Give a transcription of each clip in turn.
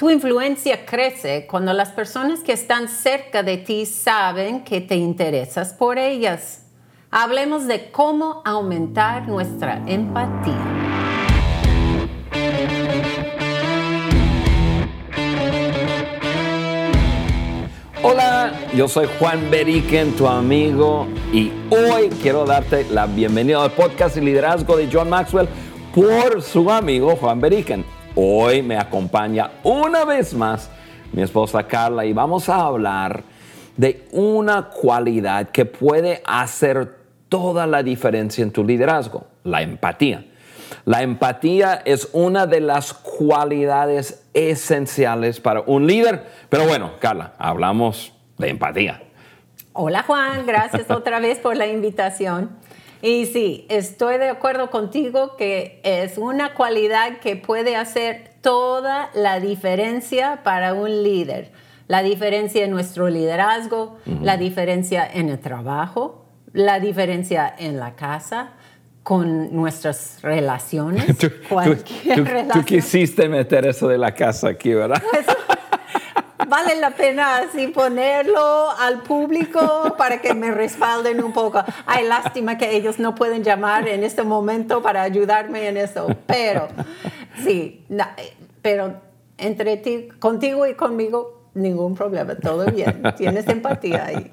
Tu influencia crece cuando las personas que están cerca de ti saben que te interesas por ellas. Hablemos de cómo aumentar nuestra empatía. Hola, yo soy Juan Beriken, tu amigo, y hoy quiero darte la bienvenida al podcast y liderazgo de John Maxwell por su amigo Juan Beriken. Hoy me acompaña una vez más mi esposa Carla y vamos a hablar de una cualidad que puede hacer toda la diferencia en tu liderazgo, la empatía. La empatía es una de las cualidades esenciales para un líder. Pero bueno, Carla, hablamos de empatía. Hola Juan, gracias otra vez por la invitación. Y sí, estoy de acuerdo contigo que es una cualidad que puede hacer toda la diferencia para un líder. La diferencia en nuestro liderazgo, la diferencia en el trabajo, la diferencia en la casa, con nuestras relaciones. Tú, tú, quisiste meter eso de la casa aquí, ¿verdad? Vale la pena así ponerlo al público para que me respalden un poco. Hay lástima que ellos no pueden llamar en este momento para ayudarme en eso, pero sí, pero entre ti, contigo y conmigo, ningún problema, todo bien, tienes empatía ahí.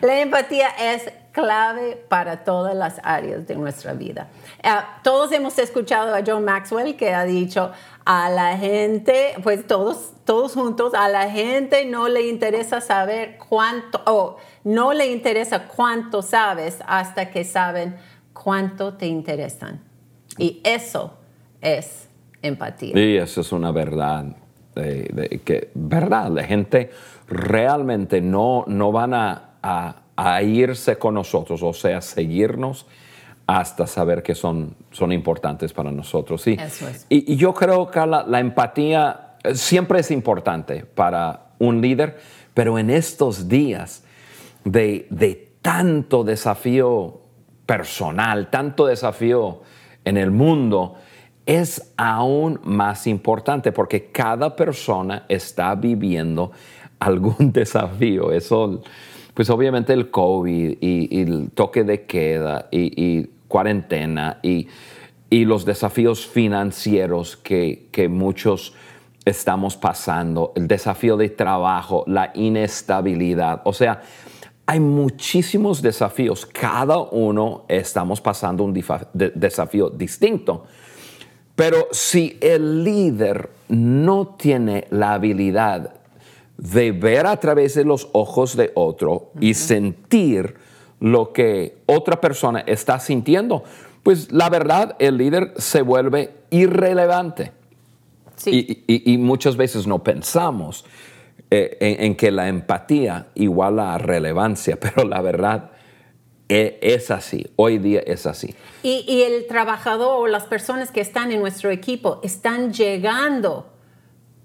La empatía es clave para todas las áreas de nuestra vida. Eh, todos hemos escuchado a John Maxwell que ha dicho a la gente, pues todos, todos juntos, a la gente no le interesa saber cuánto, o no le interesa cuánto sabes hasta que saben cuánto te interesan. Y eso es empatía. Y eso es una verdad. que, verdad, la gente realmente no, no van a a irse con nosotros, o sea, seguirnos hasta saber que son, son importantes para nosotros. Sí. Eso es. Y, yo creo que la, empatía eh, siempre es importante para un líder, pero en estos días de, de tanto desafío personal, tanto desafío en el mundo, es aún más importante porque cada persona está viviendo algún desafío. Eso pues obviamente el COVID y, el toque de queda y, cuarentena y, los desafíos financieros que, que muchos estamos pasando, el desafío de trabajo, la inestabilidad. O sea, hay muchísimos desafíos. Cada uno estamos pasando un desafío distinto. Pero si el líder no tiene la habilidad de ver a través de los ojos de otro y sentir lo que otra persona está sintiendo, pues la verdad el líder se vuelve irrelevante. Y, muchas veces no pensamos eh, en, que la empatía iguala a relevancia, pero la verdad e, es, así, hoy día es así. Y, y el trabajador o las personas que están en nuestro equipo están llegando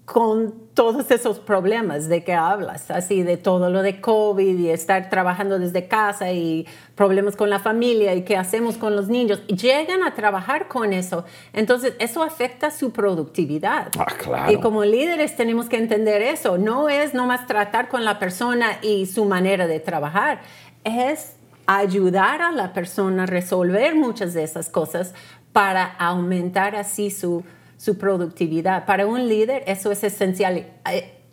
con todos esos problemas de que hablas, así de todo lo de COVID y estar trabajando desde casa y problemas con la familia y qué hacemos con los niños, llegan a trabajar con eso. Entonces, eso afecta su productividad. Ah, claro. Y como líderes tenemos que entender eso. No es nomás tratar con la persona y su manera de trabajar, es ayudar a la persona a resolver muchas de esas cosas para aumentar así su su productividad. Para un líder eso es esencial.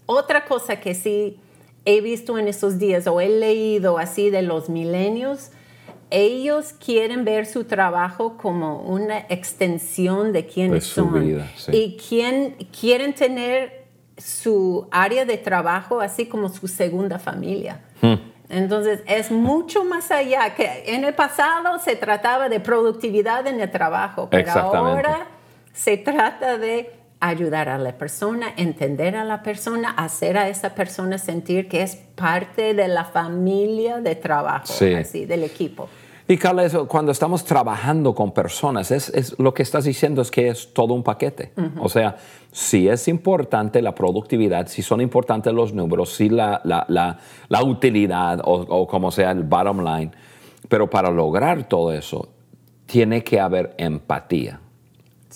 Otra cosa que sí he visto en estos días o he leído así de los milenios, ellos quieren ver su trabajo como una extensión de quiénes son. Y quien, quieren tener su área de trabajo así como su segunda familia. Hmm. Entonces es mucho más allá que en el pasado se trataba de productividad en el trabajo, pero ahora se trata de ayudar a la persona, entender a la persona, hacer a esa persona sentir que es parte de la familia de trabajo, así, del equipo. Y Carla, cuando estamos trabajando con personas, es, lo que estás diciendo es que es todo un paquete. O sea, si es importante la productividad, si son importantes los números, si la, la, utilidad o, o, como sea el bottom line, pero para lograr todo eso, tiene que haber empatía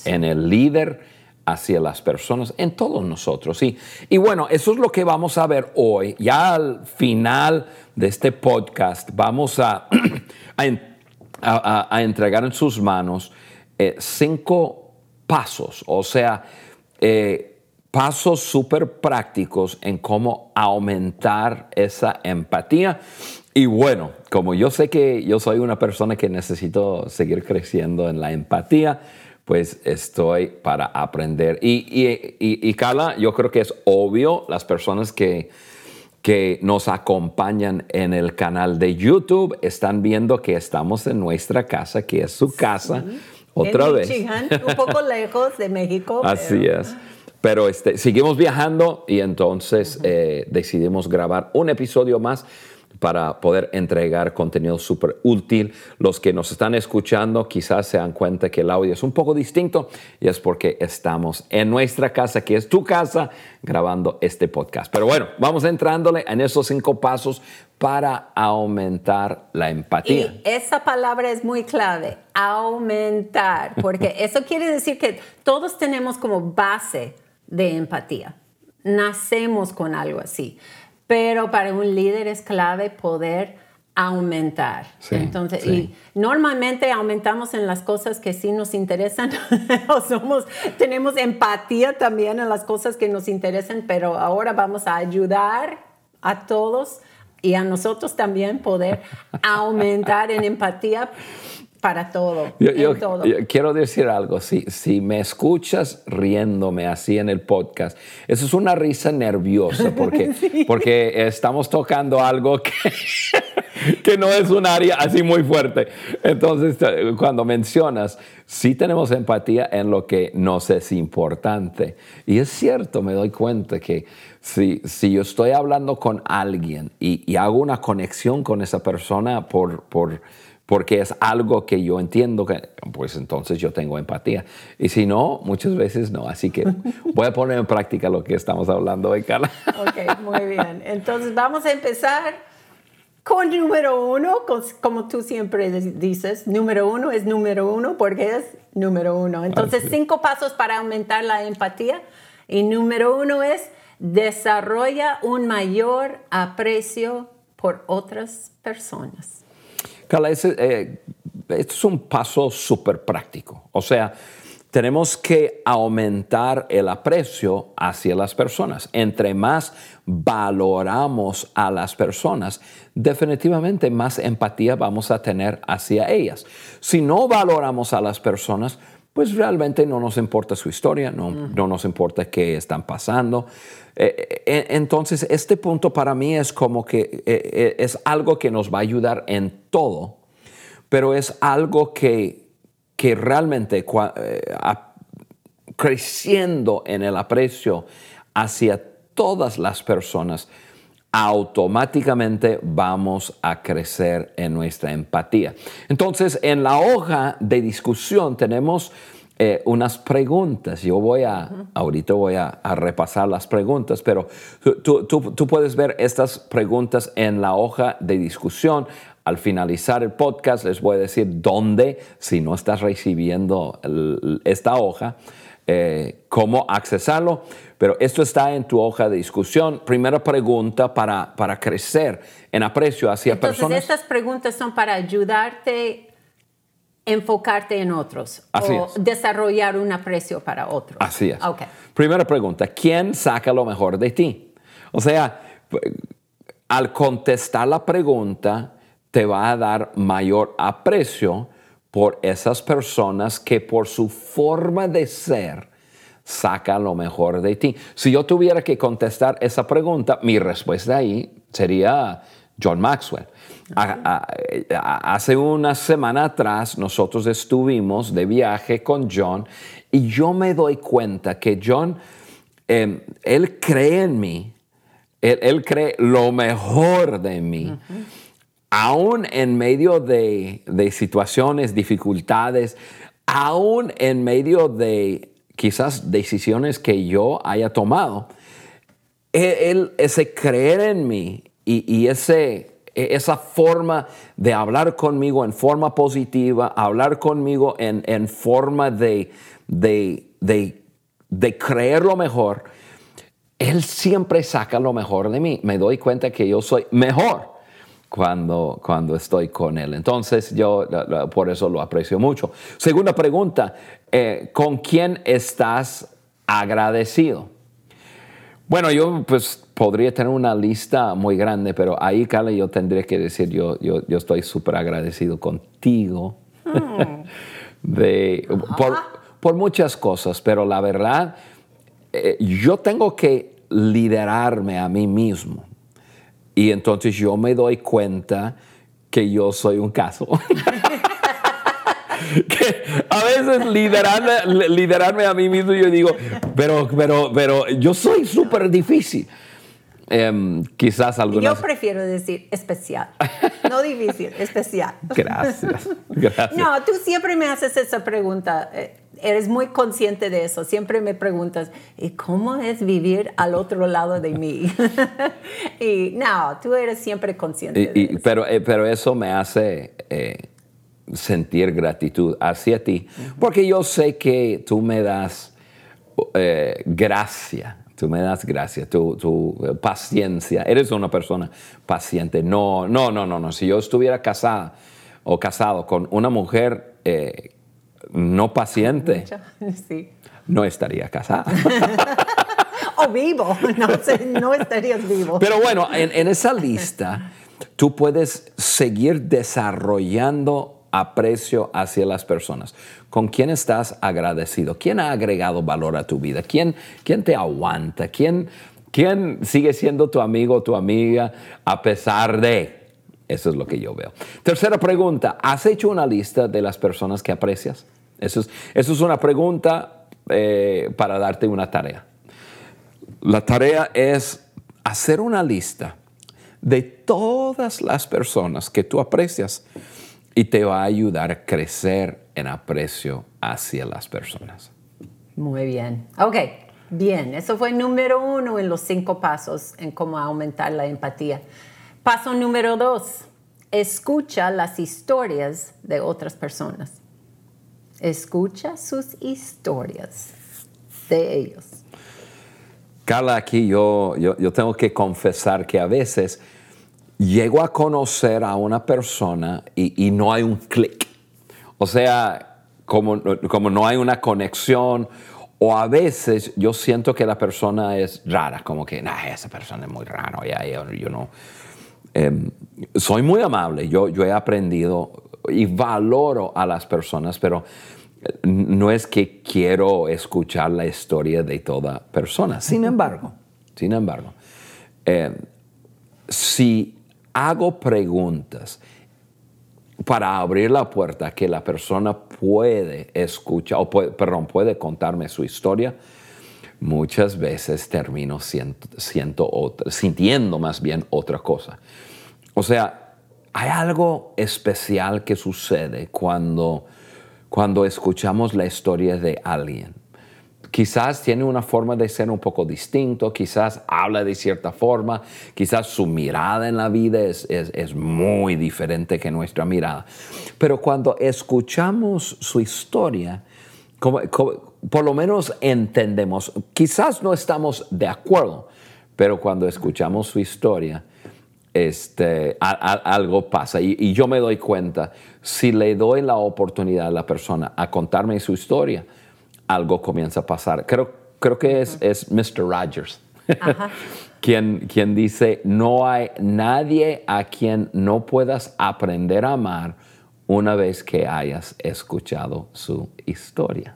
en el líder hacia las personas, en todos nosotros. Y, y bueno, eso es lo que vamos a ver hoy. Ya al final de este podcast vamos a, a, entregar en sus manos eh, cinco pasos, o sea, eh, pasos súper prácticos en cómo aumentar esa empatía. Y bueno, como yo sé que yo soy una persona que necesito seguir creciendo en la empatía, pues estoy para aprender. Y, y, y, Carla, yo creo que es obvio, las personas que, que nos acompañan en el canal de YouTube están viendo que estamos en nuestra casa, que es su casa, otra vez. un poco lejos de México. Así es. Pero este, seguimos viajando y entonces eh, decidimos grabar un episodio más para poder entregar contenido súper útil. Los que nos están escuchando quizás se dan cuenta que el audio es un poco distinto y es porque estamos en nuestra casa, que es tu casa, grabando este podcast. Pero bueno, vamos entrándole en esos cinco pasos para aumentar la empatía. Y esa palabra es muy clave, aumentar, porque eso quiere decir que todos tenemos como base de empatía. Nacemos con algo así pero para un líder es clave poder aumentar. Entonces, y normalmente aumentamos en las cosas que sí nos interesan, o somos, tenemos empatía también en las cosas que nos interesan, pero ahora vamos a ayudar a todos y a nosotros también poder aumentar en empatía para todo. Yo, quiero decir algo, si, si me escuchas riéndome así en el podcast, eso es una risa nerviosa porque, porque estamos tocando algo que, que no es un área así muy fuerte. Entonces, cuando mencionas, sí tenemos empatía en lo que nos es importante. Y es cierto, me doy cuenta que si, si yo estoy hablando con alguien y, y hago una conexión con esa persona por... por porque es algo que yo entiendo que, pues entonces yo tengo empatía. Y si no, muchas veces no. Así que voy a poner en práctica lo que estamos hablando hoy, Carla. Ok, muy bien. Entonces vamos a empezar con número uno, como tú siempre dices, número uno es número uno porque es número uno. Entonces, cinco pasos para aumentar la empatía. Y número uno es desarrolla un mayor aprecio por otras personas. Carla, eh, esto es un paso súper práctico. O sea, tenemos que aumentar el aprecio hacia las personas. Entre más valoramos a las personas, definitivamente más empatía vamos a tener hacia ellas. Si no valoramos a las personas, pues realmente no nos importa su historia, no, no nos importa qué están pasando. Eh, eh, entonces, este punto para mí es como que eh, es algo que nos va a ayudar en todo, pero es algo que, que realmente creciendo en el aprecio hacia todas las personas, automáticamente vamos a crecer en nuestra empatía. Entonces, en la hoja de discusión tenemos eh, unas preguntas. Yo voy a, ahorita voy a, repasar las preguntas, pero tú, tú, puedes ver estas preguntas en la hoja de discusión. Al finalizar el podcast les voy a decir dónde, si no estás recibiendo esta hoja, eh, cómo accesarlo. Pero esto está en tu hoja de discusión. Primera pregunta para, para crecer en aprecio hacia Entonces, personas. Estas preguntas son para ayudarte enfocarte en otros o desarrollar un aprecio para otros. Así es. Primera pregunta, ¿quién saca lo mejor de ti? O sea, al contestar la pregunta, te va a dar mayor aprecio por esas personas que por su forma de ser sacan lo mejor de ti. Si yo tuviera que contestar esa pregunta, mi respuesta ahí sería John Maxwell. hace una semana atrás nosotros estuvimos de viaje con John y yo me doy cuenta que John, em, él cree en mí, él, cree lo mejor de mí. Aún en medio de, situaciones, dificultades, aún en medio de quizás decisiones que yo haya tomado, él, ese creer en mí y, ese, e, esa forma de hablar conmigo en forma positiva, hablar conmigo en, forma de, de, de creer lo mejor, Él siempre saca lo mejor de mí. Me doy cuenta que yo soy mejor cuando, cuando estoy con Él. Entonces yo por eso lo aprecio mucho. Segunda pregunta, eh, ¿con quién estás agradecido? Bueno, yo pues podría tener una lista muy grande, pero ahí, Carla, yo tendría que decir, yo, yo, yo estoy súper agradecido contigo hmm. de, por, por, muchas cosas, pero la verdad, eh, yo tengo que liderarme a mí mismo. Y entonces yo me doy cuenta que yo soy un caso. que a veces liderarme, liderarme a mí mismo, yo digo, pero, pero, pero yo soy súper difícil. Em, quizás algunas... Yo prefiero decir especial, no difícil, especial. Gracias, gracias. No, tú siempre me haces esa pregunta. Eh, eres muy consciente de eso. Siempre me preguntas, ¿y cómo es vivir al otro lado de mí? y no, tú eres siempre consciente de eso. Pero, eh, pero eso me hace eh, sentir gratitud hacia ti, porque yo sé que tú me das gracia, tú me das gracia, tu, eh, paciencia, eres una persona paciente. No, no, no, no, no. Si yo estuviera casada o casado con una mujer eh, no paciente, no estaría casada. o vivo, no, estarías vivo. Pero bueno, en, en esa lista tú puedes seguir desarrollando aprecio hacia las personas. ¿Con quién estás agradecido? ¿Quién ha agregado valor a tu vida? ¿Quién, quién te aguanta? ¿Quién, ¿Quién sigue siendo tu amigo o tu amiga a pesar de... Eso es lo que yo veo. Tercera pregunta, ¿has hecho una lista de las personas que aprecias? Eso es, eso es una pregunta eh, para darte una tarea. La tarea es hacer una lista de todas las personas que tú aprecias y te va a ayudar a crecer en aprecio hacia las personas. Muy bien. Ok, bien. Eso fue número uno en los cinco pasos en cómo aumentar la empatía. Paso número dos, escucha las historias de otras personas. Escucha sus historias de ellos. Carla, aquí yo, yo, yo tengo que confesar que a veces llego a conocer a una persona y, no hay un clic. O sea, como, como, no hay una conexión, o a veces yo siento que la persona es rara, como que, nah, esa persona es muy rara, ya, yo, no. Em, soy muy amable, yo, yo he aprendido y valoro a las personas, pero no es que quiero escuchar la historia de toda persona. Sin embargo, sin embargo, em, si hago preguntas para abrir la puerta que la persona puede escuchar, o perdón, puede contarme su historia, muchas veces termino sintiendo más bien otra cosa. O sea, hay algo especial que sucede cuando, cuando escuchamos la historia de alguien quizás tiene una forma de ser un poco distinto, quizás habla de cierta forma, quizás su mirada en la vida es, muy diferente que nuestra mirada. Pero cuando escuchamos su historia, por lo menos entendemos, quizás no estamos de acuerdo, pero cuando escuchamos su historia, este, algo pasa. Y, y, yo me doy cuenta, si le doy la oportunidad a la persona a contarme su historia, algo comienza a pasar. Creo, creo que es, es Mr. Rogers. quien, quien dice, no hay nadie a quien no puedas aprender a amar una vez que hayas escuchado su historia.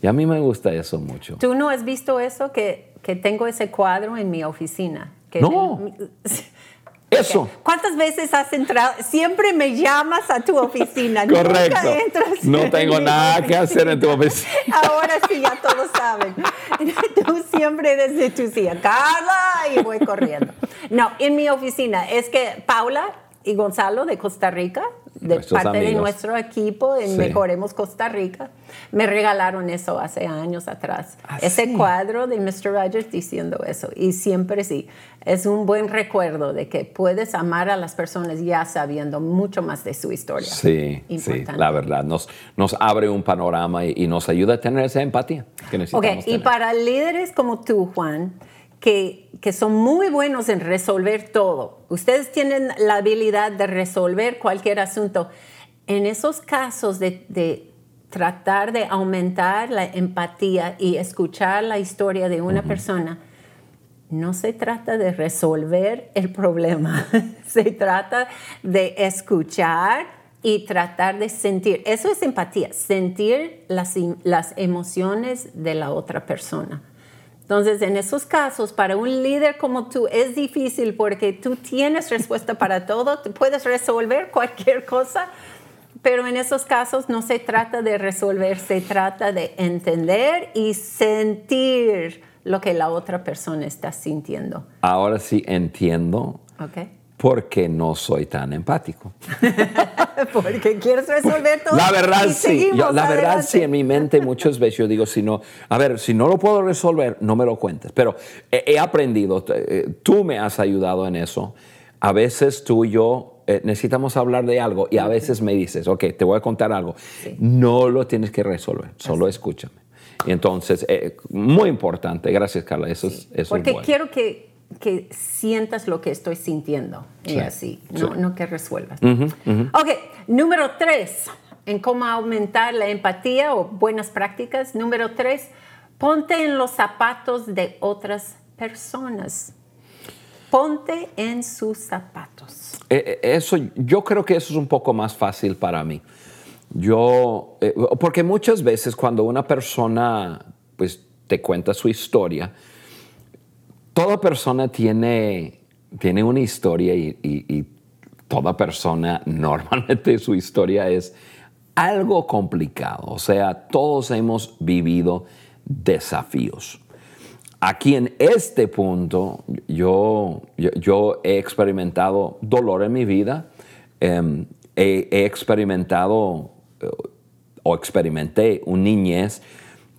Y a mí me gusta eso mucho. ¿Tú no has visto eso? Que, que tengo ese cuadro en mi oficina. Que no. Eso. ¿Cuántas veces has entrado? Siempre me llamas a tu oficina. Correcto. no tengo nada que hacer en tu oficina. Ahora sí, ya todos saben. Tú siempre desde tu silla, Carla, y voy corriendo. No, en mi oficina. Es que Paula y Gonzalo de Costa Rica, de Nuestros parte de amigos. nuestro equipo en Sí. Mejoremos Costa Rica, me regalaron eso hace años atrás. ¿Ah, Ese sí? cuadro de Mr. Rogers diciendo eso. Y siempre sí, es un buen recuerdo de que puedes amar a las personas ya sabiendo mucho más de su historia. Sí, sí, la verdad. Nos, nos abre un panorama y, y nos ayuda a tener esa empatía que Ok, necesitamos y tener. para líderes como tú, Juan, que, que son muy buenos en resolver todo, ustedes tienen la habilidad de resolver cualquier asunto. En esos casos de, de tratar de aumentar la empatía y escuchar la historia de una persona, no se trata de resolver el problema, se trata de escuchar y tratar de sentir. Eso es empatía, sentir las, las emociones de la otra persona. Entonces, en esos casos, para un líder como tú es difícil porque tú tienes respuesta para todo, tú puedes resolver cualquier cosa, pero en esos casos no se trata de resolver, se trata de entender y sentir lo que la otra persona está sintiendo. Ahora sí entiendo ¿Ok? Por qué no soy tan empático. Porque quieres resolver todo. La verdad y sí, yo- la verdad sí, en mi mente muchas veces yo digo, si no, a ver, si no lo puedo resolver, no me lo cuentes. Pero he, he aprendido, eh, tú me has ayudado en eso. A veces tú y yo eh, necesitamos hablar de algo y a veces me dices, ok, te voy a contar algo. No lo tienes que resolver, solo escúchame. Y entonces, eh, muy importante, gracias Carla, eso es, eso Porque es bueno. quiero que, que sientas lo que estoy sintiendo y Sí, así, no, sí. no que resuelvas. Ok, número tres, en cómo aumentar la empatía o buenas prácticas. Número tres, ponte en los zapatos de otras personas. Ponte en sus zapatos. Eh, eh, Eso, yo creo que eso es un poco más fácil para mí. Yo, eh, porque muchas veces cuando una persona pues, te cuenta su historia, toda persona tiene, tiene una historia y, toda persona normalmente su historia es algo complicado. O sea, todos hemos vivido desafíos. Aquí en este punto, yo, yo, he experimentado dolor en mi vida, em, he, he experimentado eh, o experimenté una niñez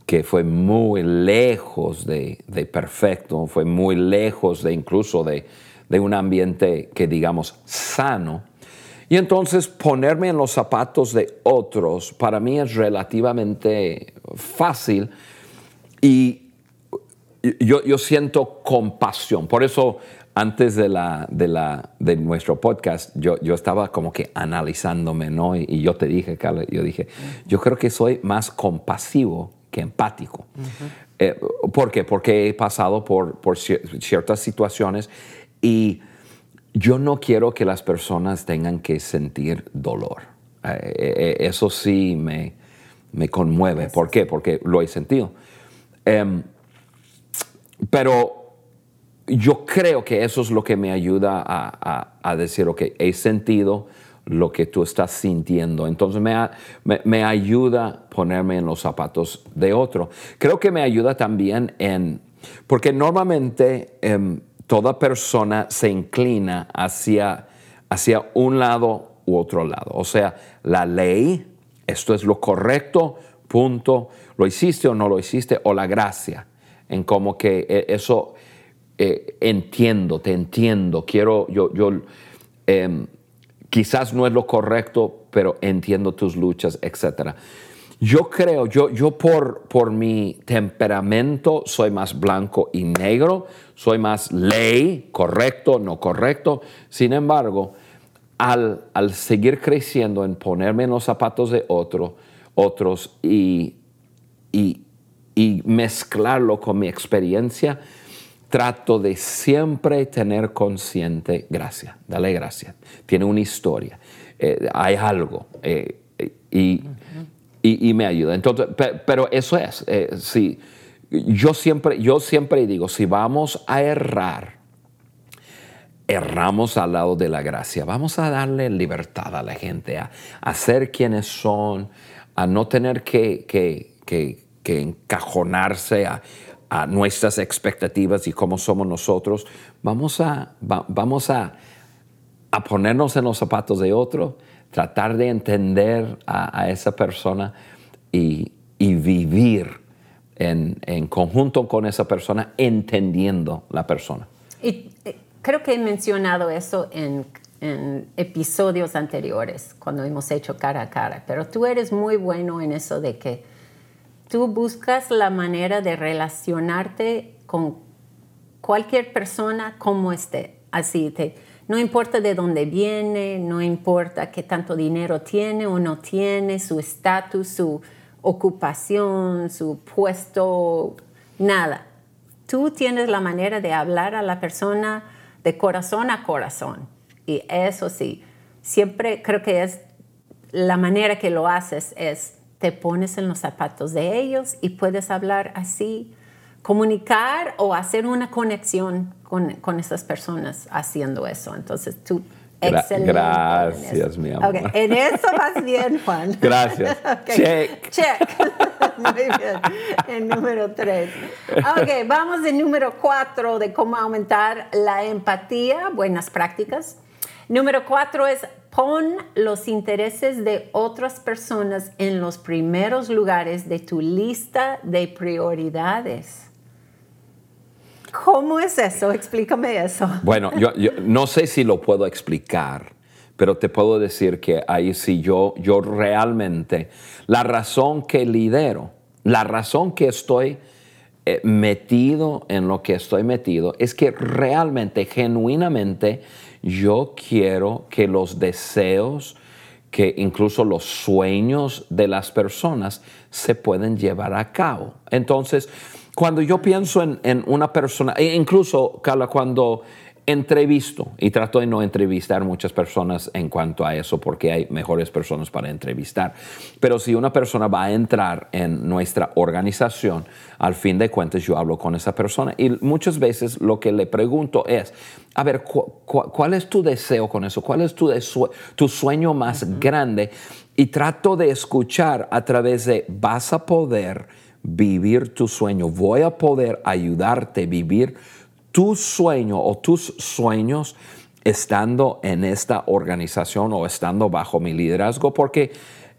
que fue muy lejos de, de perfecto, fue muy lejos de incluso de, de un ambiente que digamos sano. Y entonces ponerme en los zapatos de otros para mí es relativamente fácil y yo, yo siento compasión. Por eso, antes de, la, de, la, de nuestro podcast, yo, yo estaba como que analizándome, ¿no? Y, y yo te dije, Carla, yo dije, yo creo que soy más compasivo empático. Eh, ¿Por qué? Porque he pasado por, por cier- ciertas situaciones y yo no quiero que las personas tengan que sentir dolor. Eh, eh, eso sí me, me conmueve. ¿Por qué? Porque lo he sentido. Em, pero yo creo que eso es lo que me ayuda a, a- a decir, ok, he sentido lo que tú estás sintiendo. Entonces me, me- me ayuda ponerme en los zapatos de otro. Creo que me ayuda también en, porque normalmente em, toda persona se inclina hacia, hacia un lado u otro lado. O sea, la ley, esto es lo correcto, punto, lo hiciste o no lo hiciste, o la gracia, en como que eh, eso eh, entiendo, te entiendo, quiero, yo, yo em, quizás no es lo correcto, pero entiendo tus luchas, etc. Yo creo, yo, yo por, por mi temperamento soy más blanco y negro, soy más ley, correcto, no correcto. Sin embargo, al, al seguir creciendo en ponerme en los zapatos de otro, otros y, y, y mezclarlo con mi experiencia, trato de siempre tener consciente gracia, dale gracias. Tiene una historia, eh, hay algo eh, y, y- me ayuda. Entonces, pe- pero eso es, eh, sí, yo siempre, yo siempre digo, si vamos a errar, erramos al lado de la gracia. Vamos a darle libertad a la gente, a, a ser quienes son, a no tener que, que- que- encajonarse a, a nuestras expectativas y cómo somos nosotros. Vamos a, va- vamos a, a ponernos en los zapatos de otro, tratar de entender a, esa persona y, vivir en, conjunto con esa persona, entendiendo la persona. Y eh, creo que he mencionado eso en, episodios anteriores, cuando hemos hecho cara a cara, pero tú eres muy bueno en eso de que tú buscas la manera de relacionarte con cualquier persona como esté. Así te no importa de dónde viene, no importa qué tanto dinero tiene o no tiene, su estatus, su ocupación, su puesto, nada. Tú tienes la manera de hablar a la persona de corazón a corazón. Y eso sí, siempre creo que es la manera que lo haces es te pones en los zapatos de ellos y puedes hablar así comunicar o hacer una conexión con, con esas personas haciendo eso. Entonces tú, excelente. Gracias, mi amor. Okay. En eso vas bien, Juan. Gracias. Check. Check. Muy bien. En número tres. Ok, vamos en número cuatro de cómo aumentar la empatía, buenas prácticas. Número cuatro es pon los intereses de otras personas en los primeros lugares de tu lista de prioridades. ¿Cómo es eso? Explícame eso. Bueno, yo, no sé si lo puedo explicar, pero te puedo decir que ahí sí yo, yo realmente, la razón que lidero, la razón que estoy eh, metido en lo que estoy metido, es que realmente, genuinamente, yo quiero que los deseos, que incluso los sueños de las personas se pueden llevar a cabo. Entonces, cuando yo pienso en, una persona, e incluso, Carla, cuando entrevisto, y trato de no entrevistar muchas personas en cuanto a eso, porque hay mejores personas para entrevistar, pero si una persona va a entrar en nuestra organización, al fin de cuentas yo hablo con esa persona y muchas veces lo que le pregunto es, a ver, ¿cuál es tu deseo con eso? ¿Cuál es tu, tu sueño más grande? Y trato de escuchar a través de, vas a poder vivir tu sueño. Voy a poder ayudarte a vivir tu sueño o tus sueños estando en esta organización o estando bajo mi liderazgo porque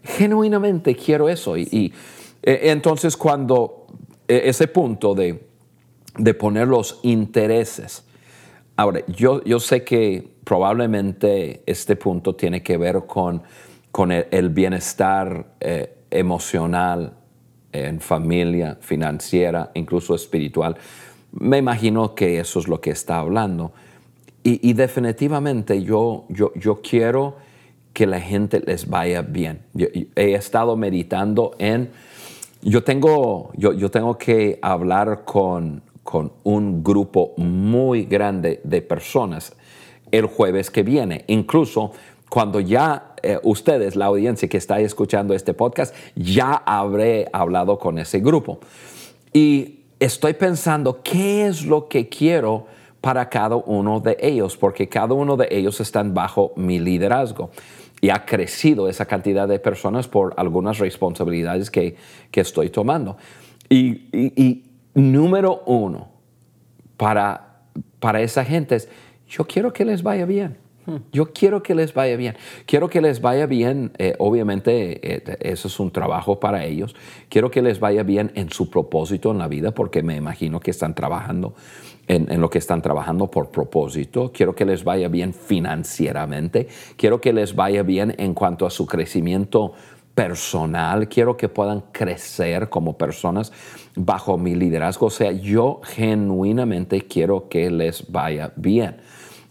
genuinamente quiero eso. Y, eh, entonces cuando e, ese punto de, poner los intereses, ahora yo, yo sé que probablemente este punto tiene que ver con, con el, bienestar eh, emocional en familia, financiera, incluso espiritual. Me imagino que eso es lo que está hablando. Y, definitivamente yo, yo, yo, quiero que la gente les vaya bien. he estado meditando en, yo tengo, yo, yo tengo que hablar con, con un grupo muy grande de personas el jueves que viene. Incluso cuando ya eh, ustedes, la audiencia que está escuchando este podcast, ya habré hablado con ese grupo. Y estoy pensando qué es lo que quiero para cada uno de ellos, porque cada uno de ellos están bajo mi liderazgo. Y ha crecido esa cantidad de personas por algunas responsabilidades que, estoy tomando. Y, número uno, para, para esa gente es, yo quiero que les vaya bien. Yo quiero que les vaya bien. Quiero que les vaya bien, eh, obviamente eh, eso es un trabajo para ellos. Quiero que les vaya bien en su propósito en la vida, porque me imagino que están trabajando en, lo que están trabajando por propósito. Quiero que les vaya bien financieramente. Quiero que les vaya bien en cuanto a su crecimiento personal. Quiero que puedan crecer como personas bajo mi liderazgo. O sea, yo genuinamente quiero que les vaya bien.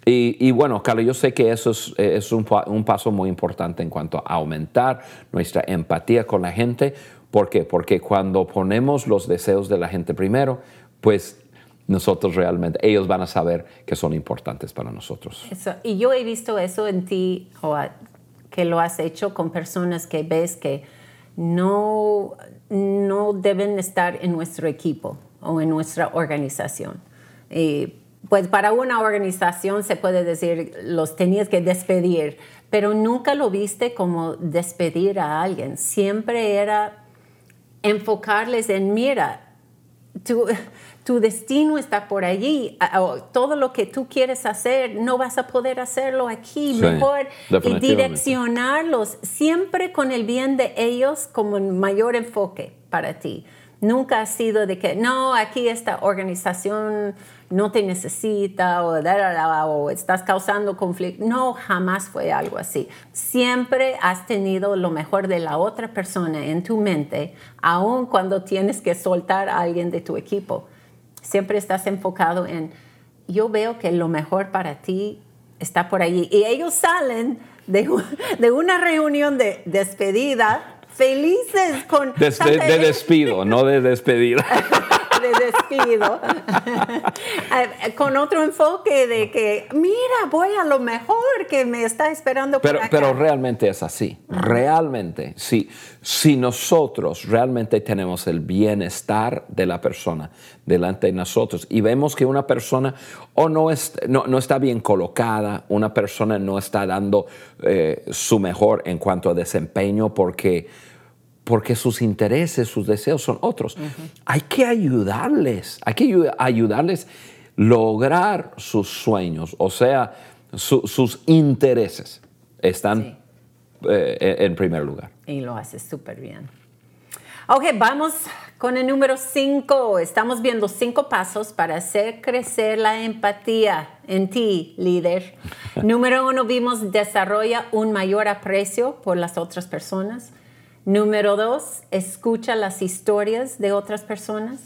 Y, bueno, Carlos, yo sé que eso es, un, paso muy importante en cuanto a aumentar nuestra empatía con la gente. ¿Por qué? Porque cuando ponemos los deseos de la gente primero, pues nosotros realmente, ellos van a saber que son importantes para nosotros. Y yo he visto eso en ti, que lo has hecho con personas que ves que no, no deben estar en nuestro equipo o en nuestra organización. Y pues para una organización se puede decir, los tenías que despedir, pero nunca lo viste como despedir a alguien. Siempre era enfocarles en, mira, tu, tu destino está por allí. Todo lo que tú quieres hacer, no vas a poder hacerlo aquí. Sí, Mejor y direccionarlos siempre con el bien de ellos como mayor enfoque para ti. Nunca ha sido de que, no, aquí esta organización no te necesita o, da, o estás causando conflicto. No, jamás fue algo así. Siempre has tenido lo mejor de la otra persona en tu mente, aun cuando tienes que soltar a alguien de tu equipo. Siempre estás enfocado en, yo veo que lo mejor para ti está por allí. Y ellos salen de una reunión de despedida felices con De, de- de despido, no de despedida. de despido, con otro enfoque de que, mira, voy a lo mejor que me está esperando por Pero, acá. pero realmente es así. Realmente, si, si nosotros realmente tenemos el bienestar de la persona delante de nosotros y vemos que una persona o no, es, no, no está bien colocada, una persona no está dando eh, su mejor en cuanto a desempeño porque, porque sus intereses, sus deseos son otros. Hay que ayudarles, hay que ayu- ayudarles lograr sus sueños, o sea, su- sus intereses están Sí. eh, en primer lugar. Y lo haces súper bien. Ok, vamos con el número 5. Estamos viendo cinco pasos para hacer crecer la empatía en ti, líder. número uno, vimos desarrolla un mayor aprecio por las otras personas. Número dos, escucha las historias de otras personas.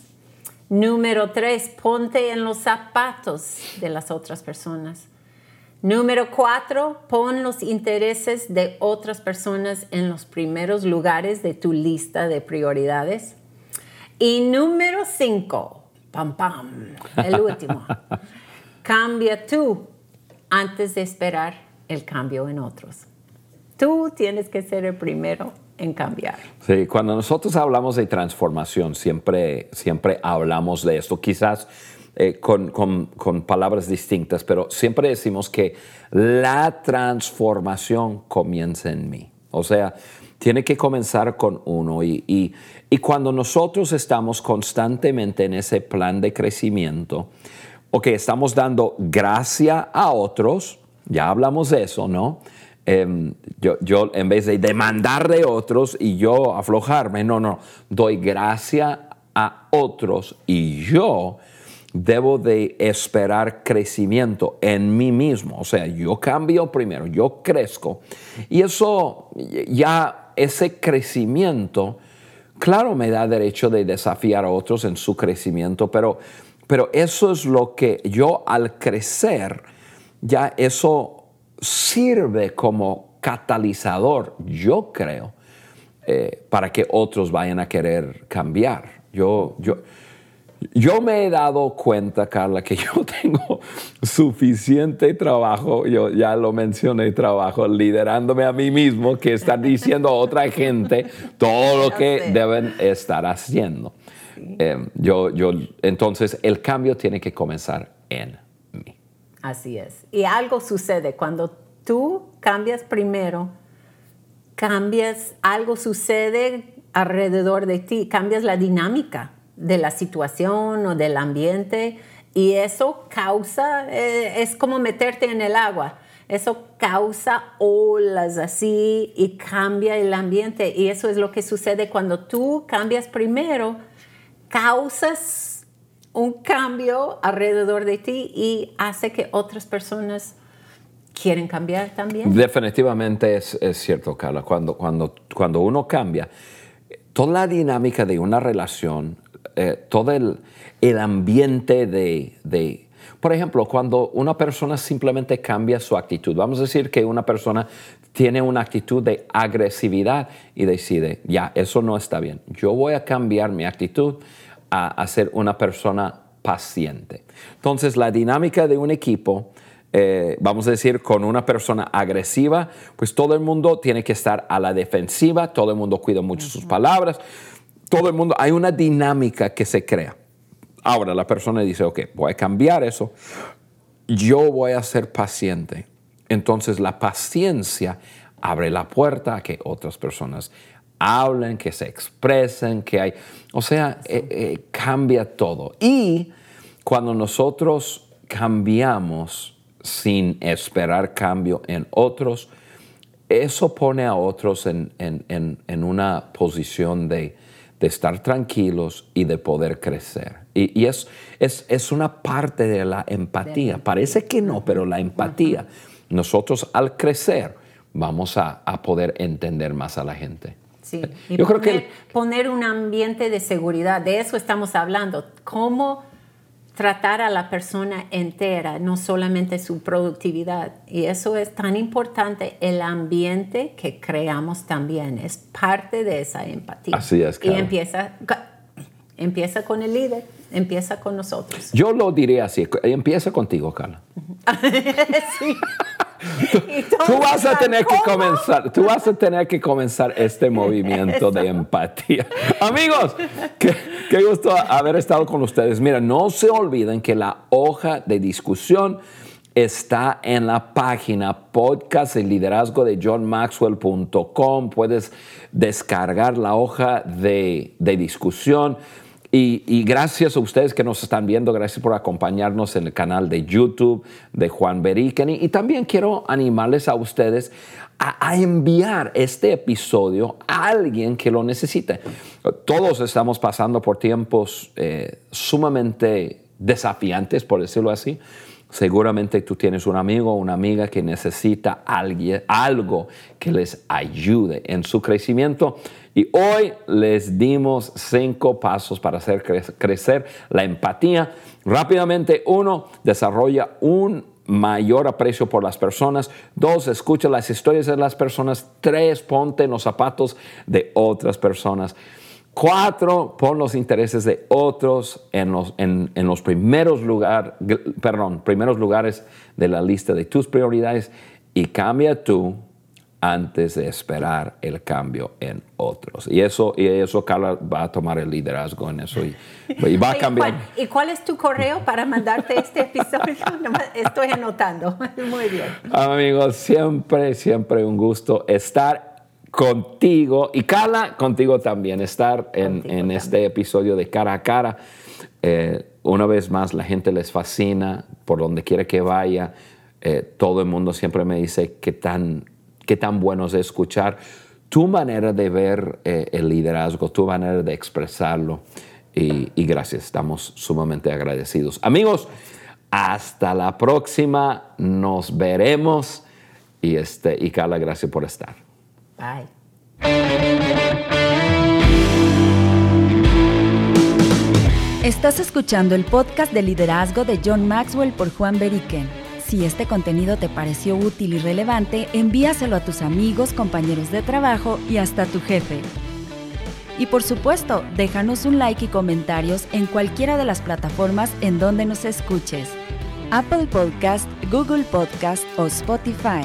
Número tres, ponte en los zapatos de las otras personas. Número cuatro, pon los intereses de otras personas en los primeros lugares de tu lista de prioridades. Y número cinco, pam, pam, el último, cambia tú antes de esperar el cambio en otros. Tú tienes que ser el primero en cambiar. Sí, cuando nosotros hablamos de transformación, siempre, siempre hablamos de esto, quizás eh, con, con- con palabras distintas, pero siempre decimos que la transformación comienza en mí. O sea, tiene que comenzar con uno y, y- y cuando nosotros estamos constantemente en ese plan de crecimiento, ok, estamos dando gracia a otros, ya hablamos de eso, ¿no? Em, yo, yo en vez de demandar de otros y yo aflojarme, no, no, doy gracia a otros y yo debo de esperar crecimiento en mí mismo. O sea, yo cambio primero, yo crezco y eso ya, ese crecimiento, claro, me da derecho de desafiar a otros en su crecimiento, pero, pero eso es lo que yo al crecer, ya eso sirve como catalizador, yo creo, eh, para que otros vayan a querer cambiar. Yo, yo, yo me he dado cuenta, Carla, que yo tengo suficiente trabajo, yo ya lo mencioné, trabajo liderándome a mí mismo, que estar diciendo a otra gente todo lo que deben estar haciendo. Eh, yo, yo, entonces, el cambio tiene que comenzar en. Así es. Y algo sucede cuando tú cambias primero, cambias, algo sucede alrededor de ti, cambias la dinámica de la situación o del ambiente y eso causa, eh, es como meterte en el agua. Eso causa olas así y cambia el ambiente. Y eso es lo que sucede cuando tú cambias primero, causas un cambio alrededor de ti y hace que otras personas quieren cambiar también. Definitivamente es, es cierto, Carla. Cuando, cuando, cuando uno cambia, toda la dinámica de una relación, eh, todo el, el ambiente de, de- Por ejemplo, cuando una persona simplemente cambia su actitud, vamos a decir que una persona tiene una actitud de agresividad y decide, ya, eso no está bien. Yo voy a cambiar mi actitud a, a ser una persona paciente. Entonces, la dinámica de un equipo eh, vamos a decir, con una persona agresiva, pues todo el mundo tiene que estar a la defensiva, todo el mundo cuida mucho sus palabras, todo el mundo, hay una dinámica que se crea. Ahora la persona dice, ok, voy a cambiar eso, yo voy a ser paciente. Entonces la paciencia abre la puerta a que otras personas hablen, que se expresen, que hay... O sea, eh, eh, cambia todo. Y cuando nosotros cambiamos sin esperar cambio en otros, eso pone a otros en, una posición de, estar tranquilos y de poder crecer. Y, es, es, una parte de la empatía. Parece que no, pero la empatía, nosotros al crecer vamos a, poder entender más a la gente. Sí, y Yo poner, creo que poner un ambiente de seguridad, de eso estamos hablando. ¿Cómo tratar a la persona entera, no solamente su productividad. Y eso es tan importante, el ambiente que creamos también es parte de esa empatía. Así es. Y empieza, empieza con el líder, empieza con nosotros. Yo lo diría así, empieza contigo, Carla. sí. Tú, vas a tener que comenzar, tú vas a tener que comenzar este movimiento de empatía. Amigos, qué, qué, gusto haber estado con ustedes. Mira, no se olviden que la hoja de discusión está en la página podcast el liderazgo de johnmaxwell.com. Puedes descargar la hoja de, de discusión. Y, gracias a ustedes que nos están viendo, gracias por acompañarnos en el canal de YouTube de Juan Beriken. Y, también quiero animarles a ustedes a, enviar este episodio a alguien que lo necesite. Todos estamos pasando por tiempos eh, sumamente desafiantes, por decirlo así. Seguramente tú tienes un amigo o una amiga que necesita alguien, algo que les ayude en su crecimiento. Y hoy les dimos cinco pasos para hacer crecer la empatía. Rápidamente, uno, desarrolla un mayor aprecio por las personas. Dos, escucha las historias de las personas. Tres, ponte en los zapatos de otras personas. Cuatro, pon los intereses de otros en los, en, los primeros, lugar, perdón, primeros lugares de la lista de tus prioridades y cambia tú antes de esperar el cambio en otros. Y eso, y eso Carla va a tomar el liderazgo en eso y, va a cambiar. ¿Y cuál, es tu correo para mandarte este episodio? Estoy anotando. Muy bien. Amigos, siempre, siempre un gusto estar contigo y Carla, contigo también, estar en, este episodio de cara a cara. Eh, una vez más, la gente les fascina por donde quiera que vaya. Eh, todo el mundo siempre me dice qué tan qué tan bueno es escuchar tu manera de ver eh, el liderazgo, tu manera de expresarlo. Y, gracias, estamos sumamente agradecidos. Amigos, hasta la próxima, nos veremos. Y, este, y Carla, gracias por estar. Estás escuchando el podcast de liderazgo de John Maxwell por Juan Beriken. Si este contenido te pareció útil y relevante, envíaselo a tus amigos, compañeros de trabajo y hasta tu jefe. Y por supuesto, déjanos un like y comentarios en cualquiera de las plataformas en donde nos escuches. Apple Podcast, Google Podcast o Spotify.